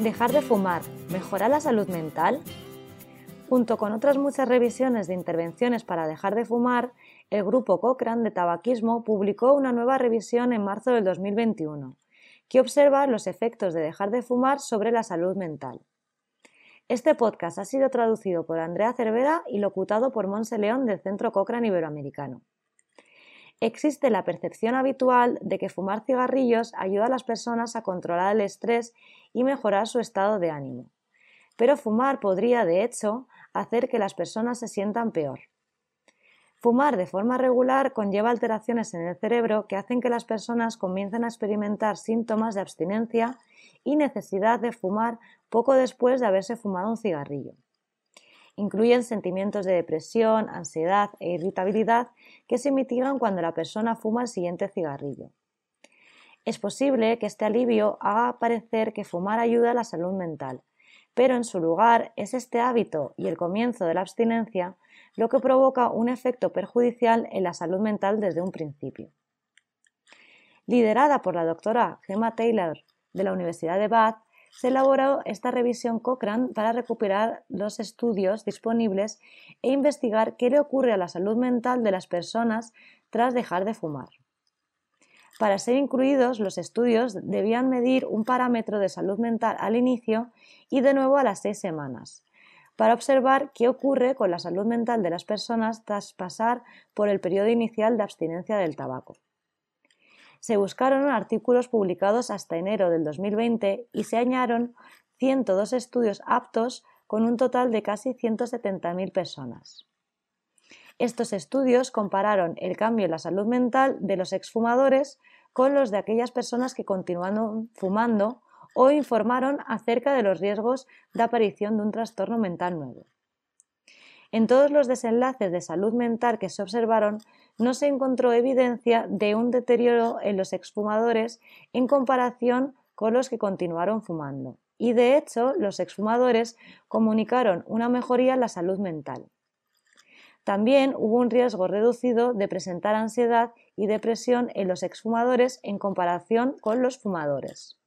Dejar de fumar, ¿mejora la salud mental? Junto con otras muchas revisiones de intervenciones para dejar de fumar, el grupo Cochrane de tabaquismo publicó una nueva revisión en marzo del 2021, que observa los efectos de dejar de fumar sobre la salud mental. Este podcast ha sido traducido por Andrea Cervera y locutado por Monse León del Centro Cochrane Iberoamericano. Existe la percepción habitual de que fumar cigarrillos ayuda a las personas a controlar el estrés y mejorar su estado de ánimo. Pero fumar podría, de hecho, hacer que las personas se sientan peor. Fumar de forma regular conlleva alteraciones en el cerebro que hacen que las personas comiencen a experimentar síntomas de abstinencia y necesidad de fumar poco después de haberse fumado un cigarrillo. Incluyen sentimientos de depresión, ansiedad e irritabilidad que se mitigan cuando la persona fuma el siguiente cigarrillo. Es posible que este alivio haga parecer que fumar ayuda a la salud mental, pero en su lugar es este hábito y el comienzo de la abstinencia lo que provoca un efecto perjudicial en la salud mental desde un principio. Liderada por la doctora Gemma Taylor de la Universidad de Bath, se elaboró esta revisión Cochrane para recuperar los estudios disponibles e investigar qué le ocurre a la salud mental de las personas tras dejar de fumar. Para ser incluidos, los estudios debían medir un parámetro de salud mental al inicio y de nuevo a las seis semanas, para observar qué ocurre con la salud mental de las personas tras pasar por el periodo inicial de abstinencia del tabaco se buscaron artículos publicados hasta enero del 2020 y se añadieron 102 estudios aptos con un total de casi 170.000 personas. Estos estudios compararon el cambio en la salud mental de los exfumadores con los de aquellas personas que continuaron fumando o informaron acerca de los riesgos de aparición de un trastorno mental nuevo. En todos los desenlaces de salud mental que se observaron no se encontró evidencia de un deterioro en los exfumadores en comparación con los que continuaron fumando. Y de hecho, los exfumadores comunicaron una mejoría en la salud mental. También hubo un riesgo reducido de presentar ansiedad y depresión en los exfumadores en comparación con los fumadores.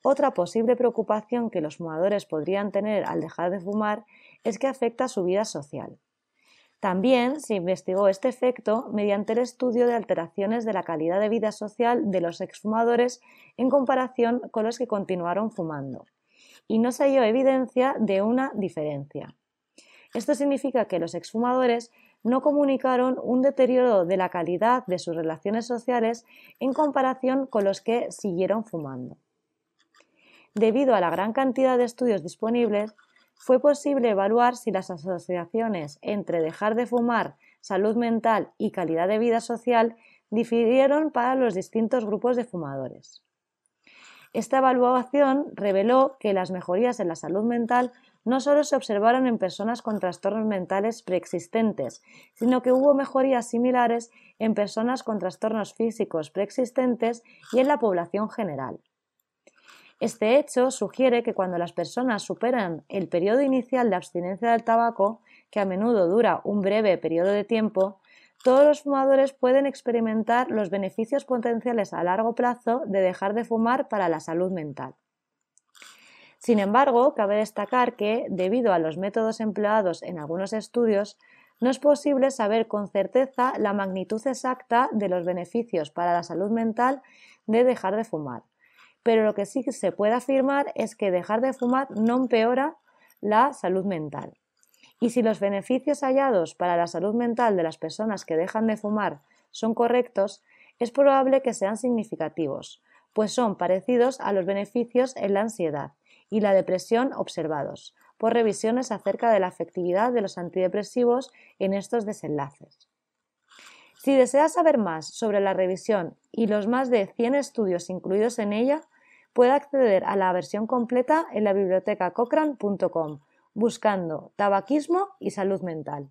Otra posible preocupación que los fumadores podrían tener al dejar de fumar es que afecta a su vida social. También se investigó este efecto mediante el estudio de alteraciones de la calidad de vida social de los exfumadores en comparación con los que continuaron fumando, y no se halló evidencia de una diferencia. Esto significa que los exfumadores no comunicaron un deterioro de la calidad de sus relaciones sociales en comparación con los que siguieron fumando. Debido a la gran cantidad de estudios disponibles, fue posible evaluar si las asociaciones entre dejar de fumar, salud mental y calidad de vida social difirieron para los distintos grupos de fumadores. Esta evaluación reveló que las mejorías en la salud mental no solo se observaron en personas con trastornos mentales preexistentes, sino que hubo mejorías similares en personas con trastornos físicos preexistentes y en la población general. Este hecho sugiere que cuando las personas superan el periodo inicial de abstinencia del tabaco, que a menudo dura un breve periodo de tiempo, todos los fumadores pueden experimentar los beneficios potenciales a largo plazo de dejar de fumar para la salud mental. Sin embargo, cabe destacar que, debido a los métodos empleados en algunos estudios, no es posible saber con certeza la magnitud exacta de los beneficios para la salud mental de dejar de fumar pero lo que sí se puede afirmar es que dejar de fumar no empeora la salud mental. Y si los beneficios hallados para la salud mental de las personas que dejan de fumar son correctos, es probable que sean significativos, pues son parecidos a los beneficios en la ansiedad y la depresión observados, por revisiones acerca de la efectividad de los antidepresivos en estos desenlaces. Si deseas saber más sobre la revisión y los más de 100 estudios incluidos en ella, puede acceder a la versión completa en la biblioteca cochrane.com buscando tabaquismo y salud mental.